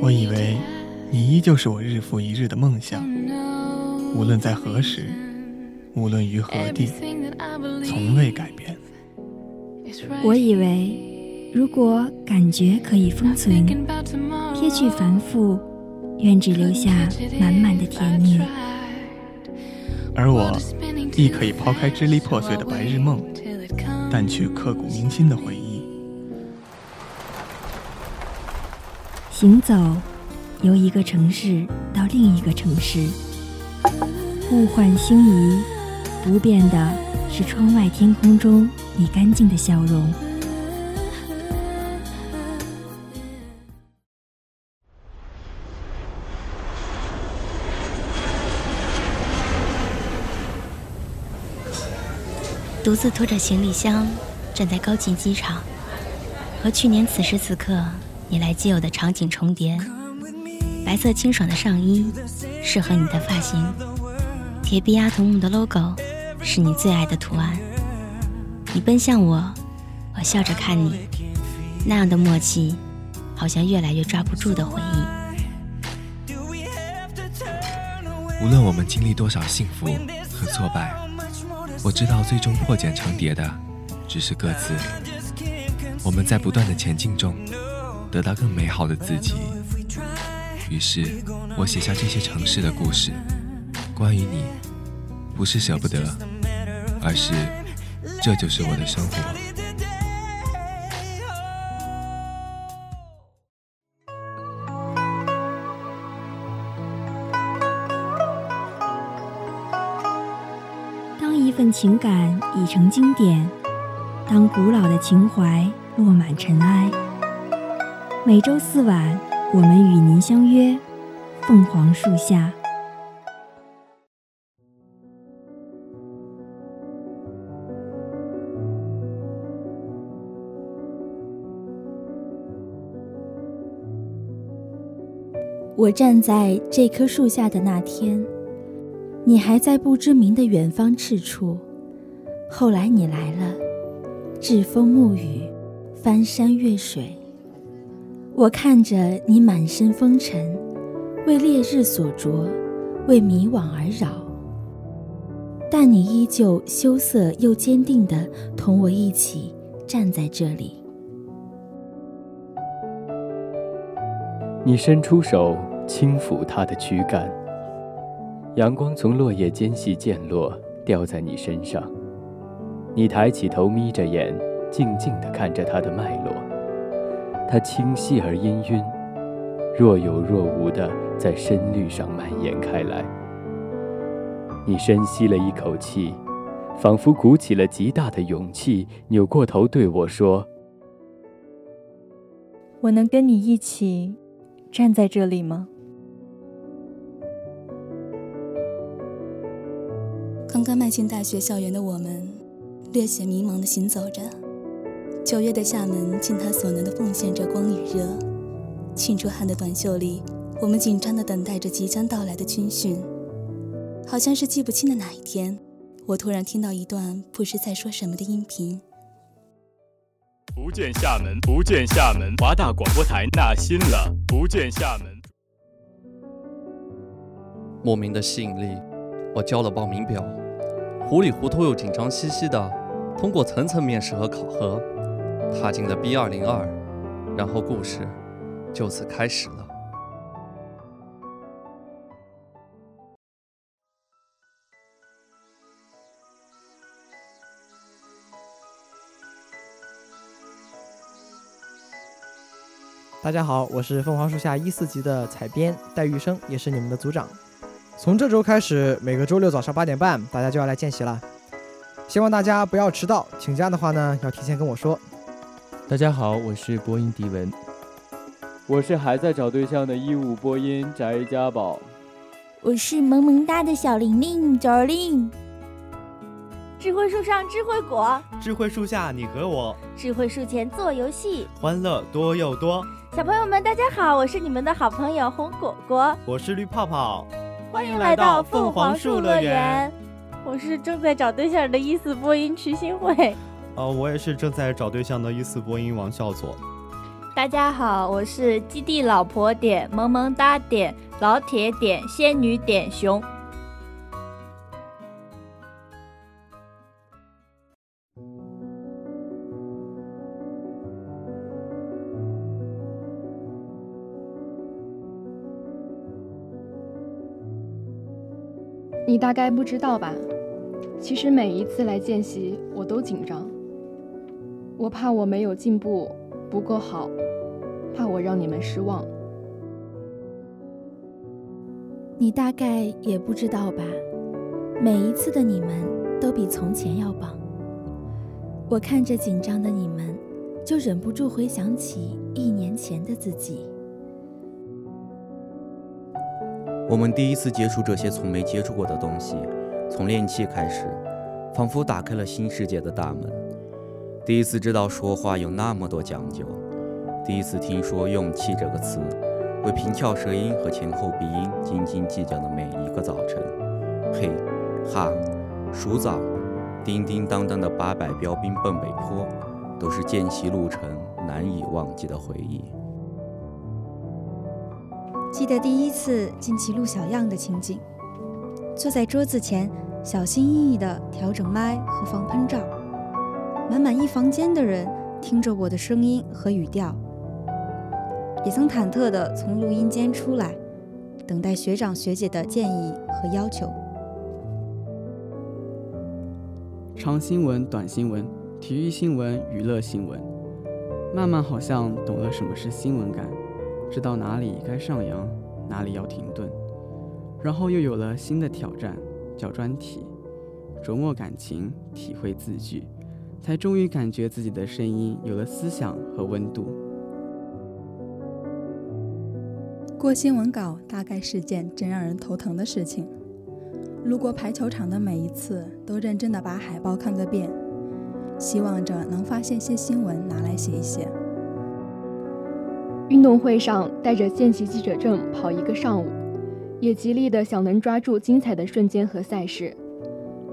我以为你依旧是我日复一日的梦想，无论在何时，无论于何地，从未改变。我以为，如果感觉可以封存，撇去繁复，愿只留下满满的甜蜜。而我亦可以抛开支离破碎的白日梦，淡去刻骨铭心的回忆。行走，由一个城市到另一个城市，物换星移，不变的是窗外天空中你干净的笑容。独自拖着行李箱，站在高级机场，和去年此时此刻。你来既有的场景重叠，白色清爽的上衣适合你的发型，铁臂阿童木的 logo 是你最爱的图案。你奔向我，我笑着看你，那样的默契，好像越来越抓不住的回忆。无论我们经历多少幸福和挫败，我知道最终破茧成蝶的只是各自。我们在不断的前进中。得到更美好的自己。于是，我写下这些城市的故事，关于你，不是舍不得，而是这就是我的生活。当一份情感已成经典，当古老的情怀落满尘埃。每周四晚，我们与您相约凤凰树下。我站在这棵树下的那天，你还在不知名的远方赤处。后来你来了，栉风沐雨，翻山越水。我看着你满身风尘，为烈日所灼，为迷惘而扰。但你依旧羞涩又坚定地同我一起站在这里。你伸出手轻抚它的躯干，阳光从落叶间隙溅落，掉在你身上。你抬起头，眯着眼，静静地看着它的脉络。它清晰而氤氲，若有若无的在深绿上蔓延开来。你深吸了一口气，仿佛鼓起了极大的勇气，扭过头对我说：“我能跟你一起站在这里吗？”刚刚迈进大学校园的我们，略显迷茫的行走着。九月的厦门，尽他所能的奉献着光与热。沁出汗的短袖里，我们紧张地等待着即将到来的军训。好像是记不清的哪一天，我突然听到一段不知在说什么的音频。福建厦门，福建厦门，华大广播台纳新了。福建厦门，莫名的吸引力，我交了报名表，糊里糊涂又紧张兮兮的，通过层层面试和考核。踏进了 B 二零二，然后故事就此开始了。大家好，我是凤凰树下一四级的采编戴玉生，也是你们的组长。从这周开始，每个周六早上八点半，大家就要来见习了。希望大家不要迟到，请假的话呢，要提前跟我说。大家好，我是播音迪文，我是还在找对象的一五播音翟家宝，我是萌萌哒的小玲玲 Jolin，智慧树上智慧果，智慧树下你和我，智慧树前做游戏，欢乐多又多。小朋友们，大家好，我是你们的好朋友红果果，我是绿泡泡，欢迎来到凤凰树乐园。我是正在找对象的一四播音瞿新慧。呃，我也是正在找对象的一四播音王笑佐。大家好，我是基地老婆点萌萌哒点老铁点仙女点熊。你大概不知道吧？其实每一次来见习，我都紧张。我怕我没有进步，不够好，怕我让你们失望。你大概也不知道吧？每一次的你们都比从前要棒。我看着紧张的你们，就忍不住回想起一年前的自己。我们第一次接触这些从没接触过的东西，从练气开始，仿佛打开了新世界的大门。第一次知道说话有那么多讲究，第一次听说“用气”这个词，为平翘舌音和前后鼻音斤斤计较的每一个早晨。嘿，哈，数枣，叮叮当当的八百标兵奔北坡，都是见习路程难以忘记的回忆。记得第一次进齐录小样的情景，坐在桌子前，小心翼翼地调整麦和防喷罩，满满一房间的人听着我的声音和语调，也曾忐忑地从录音间出来，等待学长学姐的建议和要求。长新闻、短新闻、体育新闻、娱乐新闻，慢慢好像懂了什么是新闻感。知道哪里该上扬，哪里要停顿，然后又有了新的挑战，叫专题，琢磨感情，体会字句，才终于感觉自己的声音有了思想和温度。过新闻稿大概是件真让人头疼的事情。路过排球场的每一次，都认真的把海报看个遍，希望着能发现些新闻拿来写一写。运动会上带着见习记者证跑一个上午，也极力的想能抓住精彩的瞬间和赛事。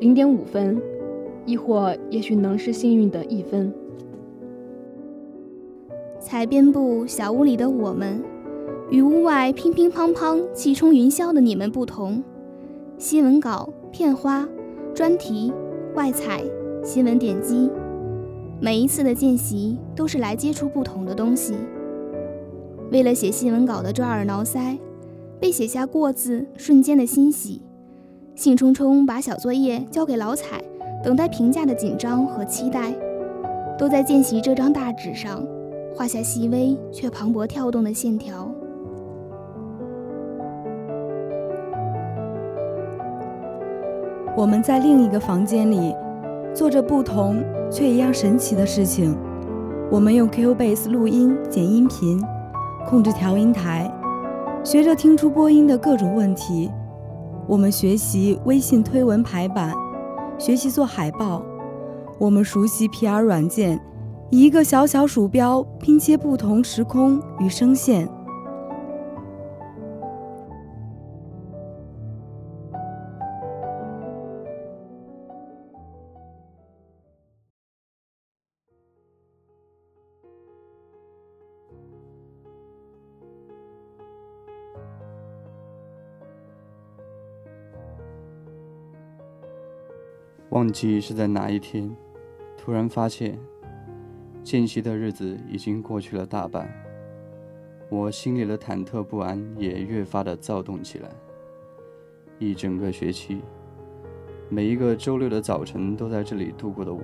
零点五分，亦或也许能是幸运的一分。采编部小屋里的我们，与屋外乒乒乓乓、气冲云霄的你们不同。新闻稿、片花、专题、外采、新闻点击，每一次的见习都是来接触不同的东西。为了写新闻稿的抓耳挠腮，被写下过字瞬间的欣喜，兴冲冲把小作业交给老彩，等待评价的紧张和期待，都在见习这张大纸上画下细微却磅礴跳动的线条。我们在另一个房间里做着不同却一样神奇的事情，我们用 Cubase 录音剪音频。控制调音台，学着听出播音的各种问题。我们学习微信推文排版，学习做海报。我们熟悉 PR 软件，一个小小鼠标拼接不同时空与声线。忘记是在哪一天，突然发现，见习的日子已经过去了大半，我心里的忐忑不安也越发的躁动起来。一整个学期，每一个周六的早晨都在这里度过的我，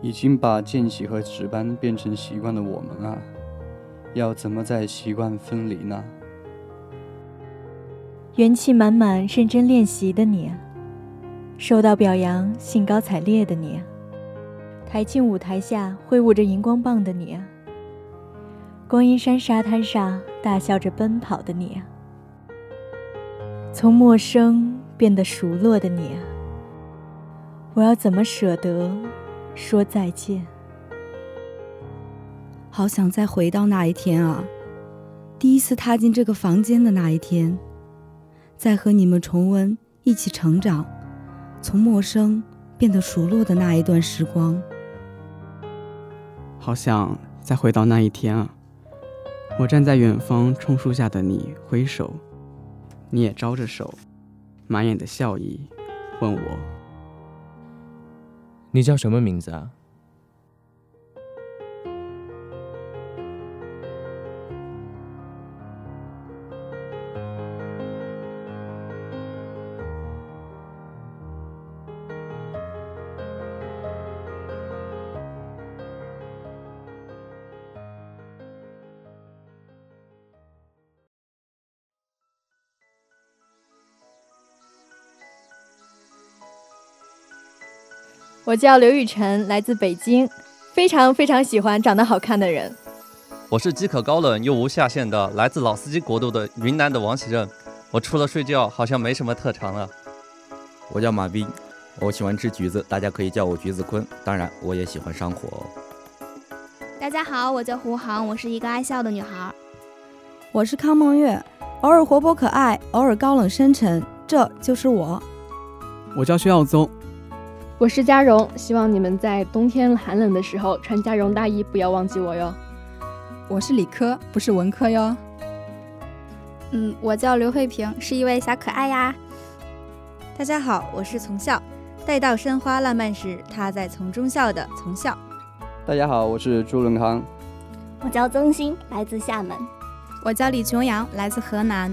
已经把见习和值班变成习惯的我们啊，要怎么再习惯分离呢？元气满满、认真练习的你。受到表扬、兴高采烈的你，台庆舞台下挥舞着荧光棒的你，观音山沙滩上大笑着奔跑的你，从陌生变得熟络的你，我要怎么舍得说再见？好想再回到那一天啊！第一次踏进这个房间的那一天，再和你们重温一起成长。从陌生变得熟络的那一段时光，好想再回到那一天啊！我站在远方，冲树下的你挥手，你也招着手，满眼的笑意，问我：“你叫什么名字啊？”我叫刘雨辰，来自北京，非常非常喜欢长得好看的人。我是饥渴高冷又无下限的，来自老司机国度的云南的王喜正。我除了睡觉，好像没什么特长了。我叫马斌，我喜欢吃橘子，大家可以叫我橘子坤。当然，我也喜欢上火。大家好，我叫胡航，我是一个爱笑的女孩。我是康梦月，偶尔活泼可爱，偶尔高冷深沉，这就是我。我叫薛耀宗。我是嘉荣，希望你们在冬天寒冷的时候穿加绒大衣，不要忘记我哟。我是理科，不是文科哟。嗯，我叫刘慧萍，是一位小可爱呀。大家好，我是从校，待到山花烂漫时，他在丛中笑的从校。大家好，我是朱伦康。我叫曾鑫，来自厦门。我叫李琼阳，来自河南。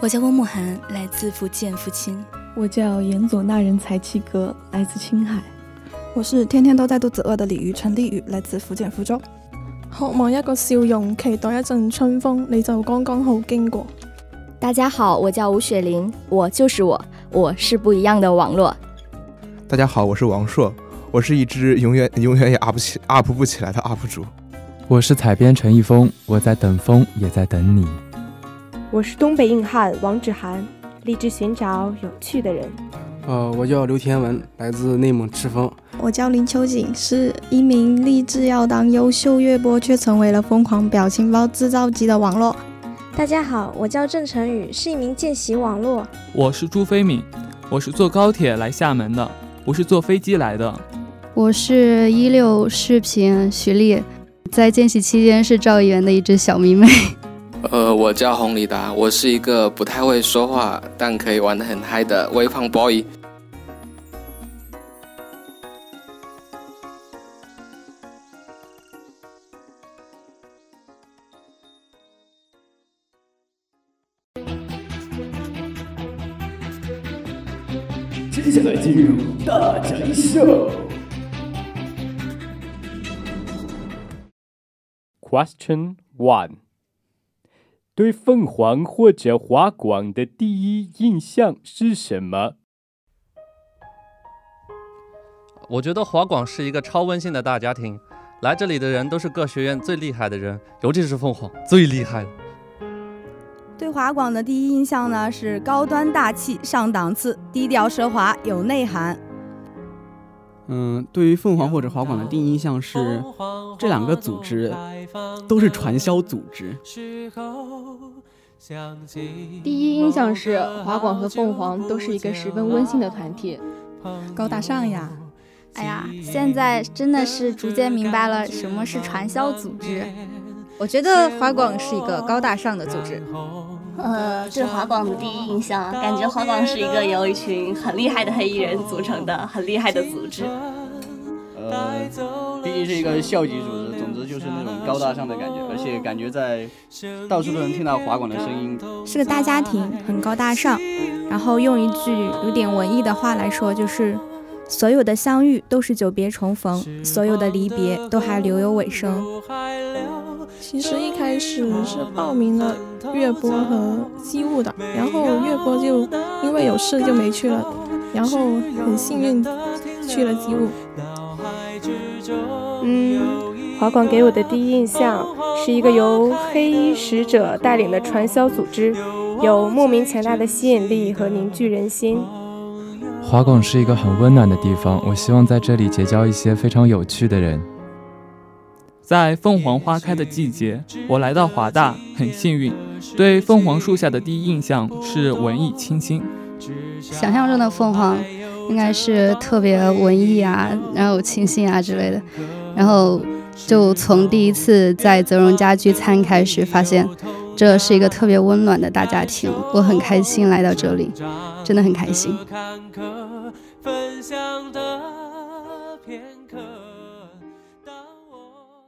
我叫翁慕涵，来自福建福清。我叫严佐那人才七哥，来自青海。我是天天都在肚子饿的鲤鱼陈丽宇，来自福建福州。渴望一个笑容，期待一阵春风，你就刚刚好经过。大家好，我叫吴雪玲，我就是我，我是不一样的网络。大家好，我是王硕，我是一只永远永远也 up 不起 up 不起来的 UP 主。我是采编陈一峰，我在等风，也在等你。我是东北硬汉王芷涵。立志寻找有趣的人。呃，我叫刘天文，来自内蒙赤峰。我叫林秋瑾，是一名立志要当优秀乐播，却成为了疯狂表情包制造机的网络。大家好，我叫郑晨宇，是一名见习网络。我是朱飞敏，我是坐高铁来厦门的，不是坐飞机来的。我是一六视频徐丽，在见习期间是赵一元的一只小迷妹。呃，我叫洪礼达，我是一个不太会说话，但可以玩得很嗨的微胖 boy。接下来进入大宅秀。Question one。对凤凰或者华广的第一印象是什么？我觉得华广是一个超温馨的大家庭，来这里的人都是各学院最厉害的人，尤其是凤凰最厉害。对华广的第一印象呢是高端大气上档次，低调奢华有内涵。嗯，对于凤凰或者华广的第一印象是，这两个组织都是传销组织。第一印象是华广和凤凰都是一个十分温馨的团体，高大上呀！哎呀，现在真的是逐渐明白了什么是传销组织。我觉得华广是一个高大上的组织。呃，对华广的第一印象，感觉华广是一个由一群很厉害的黑衣人组成的很厉害的组织。呃，毕竟是一个校级组织，总之就是那种高大上的感觉，而且感觉在到处都能听到华广的声音。是个大家庭，很高大上。然后用一句有点文艺的话来说，就是所有的相遇都是久别重逢，所有的离别都还留有尾声。其实一开始是报名了乐播和机务的，然后乐播就因为有事就没去了，然后很幸运去了机务。嗯，华广给我的第一印象是一个由黑衣使者带领的传销组织，有莫名强大的吸引力和凝聚人心。华广是一个很温暖的地方，我希望在这里结交一些非常有趣的人。在凤凰花开的季节，我来到华大，很幸运。对凤凰树下的第一印象是文艺清新。想象中的凤凰应该是特别文艺啊，然后清新啊之类的。然后就从第一次在泽荣家聚餐开始，发现这是一个特别温暖的大家庭，我很开心来到这里，真的很开心。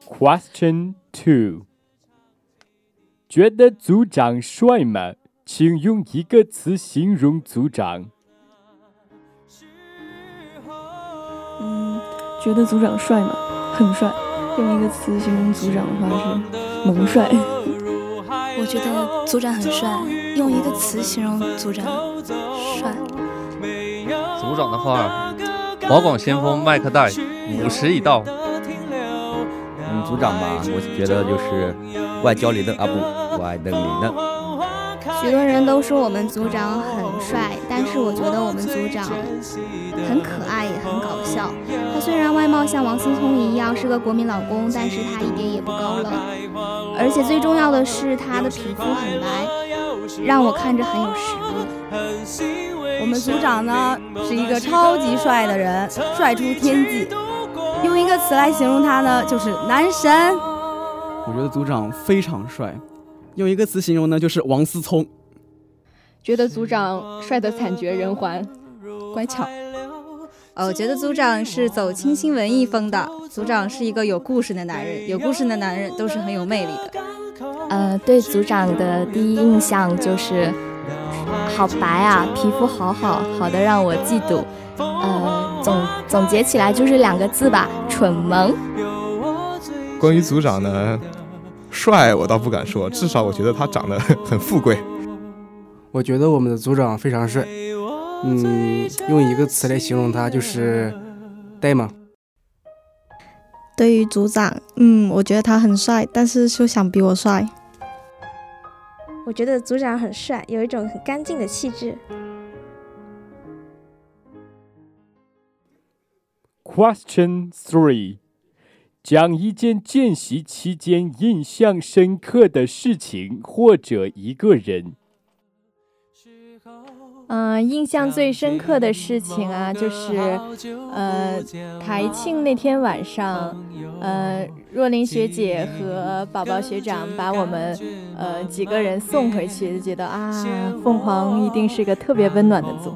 Question two，觉得组长帅吗？请用一个词形容组长。嗯，觉得组长帅吗？很帅。用一个词形容组长的话是萌帅。我觉得组长很帅。用一个词形容组长，帅。组长的话，华广先锋麦克戴，五十已到。嗯，组长吧，我觉得就是外焦里嫩啊不，外嫩里嫩。许多人都说我们组长很帅，但是我觉得我们组长很可爱，也很搞笑。他虽然外貌像王思聪一样是个国民老公，但是他一点也不高冷，而且最重要的是他的皮肤很白，让我看着很有食欲。我们组长呢是一个超级帅的人，帅出天际。用一个词来形容他呢，就是男神。我觉得组长非常帅。用一个词形容呢，就是王思聪。觉得组长帅得惨绝人寰，乖巧。哦，我觉得组长是走清新文艺风的。组长是一个有故事的男人，有故事的男人都是很有魅力的。呃，对组长的第一印象就是好白啊，皮肤好好，好的让我嫉妒。总结起来就是两个字吧，蠢萌。关于组长呢？帅我倒不敢说，至少我觉得他长得很富贵。我觉得我们的组长非常帅，嗯，用一个词来形容他就是呆萌。对于组长，嗯，我觉得他很帅，但是休想比我帅。我觉得组长很帅，有一种很干净的气质。Question three. 讲一件见习期间印象深刻的事情或者一个人。嗯，印象最深刻的事情啊，就是呃，台庆那天晚上，呃，若琳学姐和宝宝学长把我们呃几个人送回去，就觉得啊，凤凰一定是个特别温暖的组。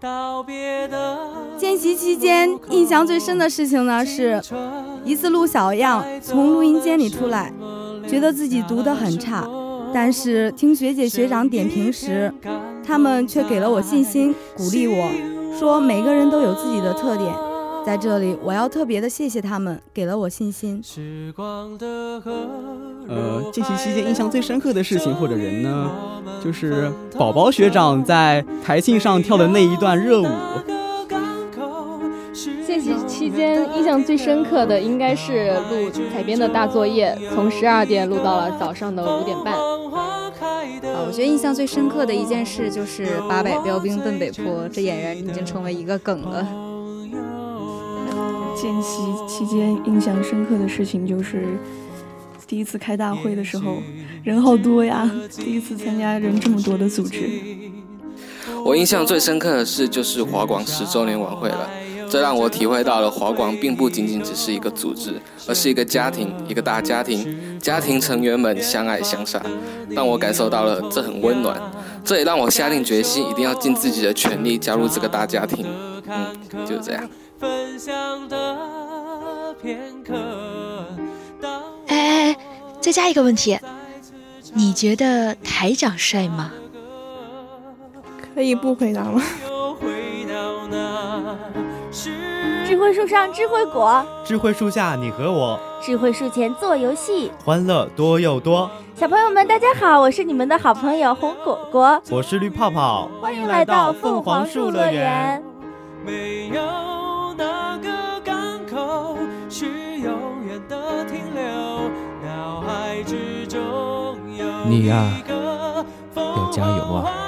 道别的见习期间印象最深的事情呢，是一次录小样，从录音间里出来，觉得自己读得很差，但是听学姐学长点评时，他们却给了我信心，鼓励我说每个人都有自己的特点。在这里，我要特别的谢谢他们，给了我信心。呃，见习期间印象最深刻的事情或者人呢，就是宝宝学长在台庆上跳的那一段热舞。见习期间印象最深刻的应该是录采编的大作业，从十二点录到了早上的五点半。啊，我觉得印象最深刻的一件事就是八百标兵奔北坡，这俨然已经成为一个梗了。见习期间印象深刻的事情就是第一次开大会的时候，人好多呀！第一次参加人这么多的组织。我印象最深刻的事就是华广十周年晚会了，这让我体会到了华广并不仅仅只是一个组织，而是一个家庭，一个大家庭。家庭成员们相爱相杀，让我感受到了这很温暖。这也让我下定决心，一定要尽自己的全力加入这个大家庭。嗯，就这样。分享的片刻。哎，再加一个问题，你觉得台长帅吗？可以不回答吗？智慧树上智慧果，智慧树下你和我，智慧树前做游戏，欢乐多又多。小朋友们，大家好，我是你们的好朋友红果果，我是绿泡泡，欢迎来到凤凰树乐园。你呀，要加油啊！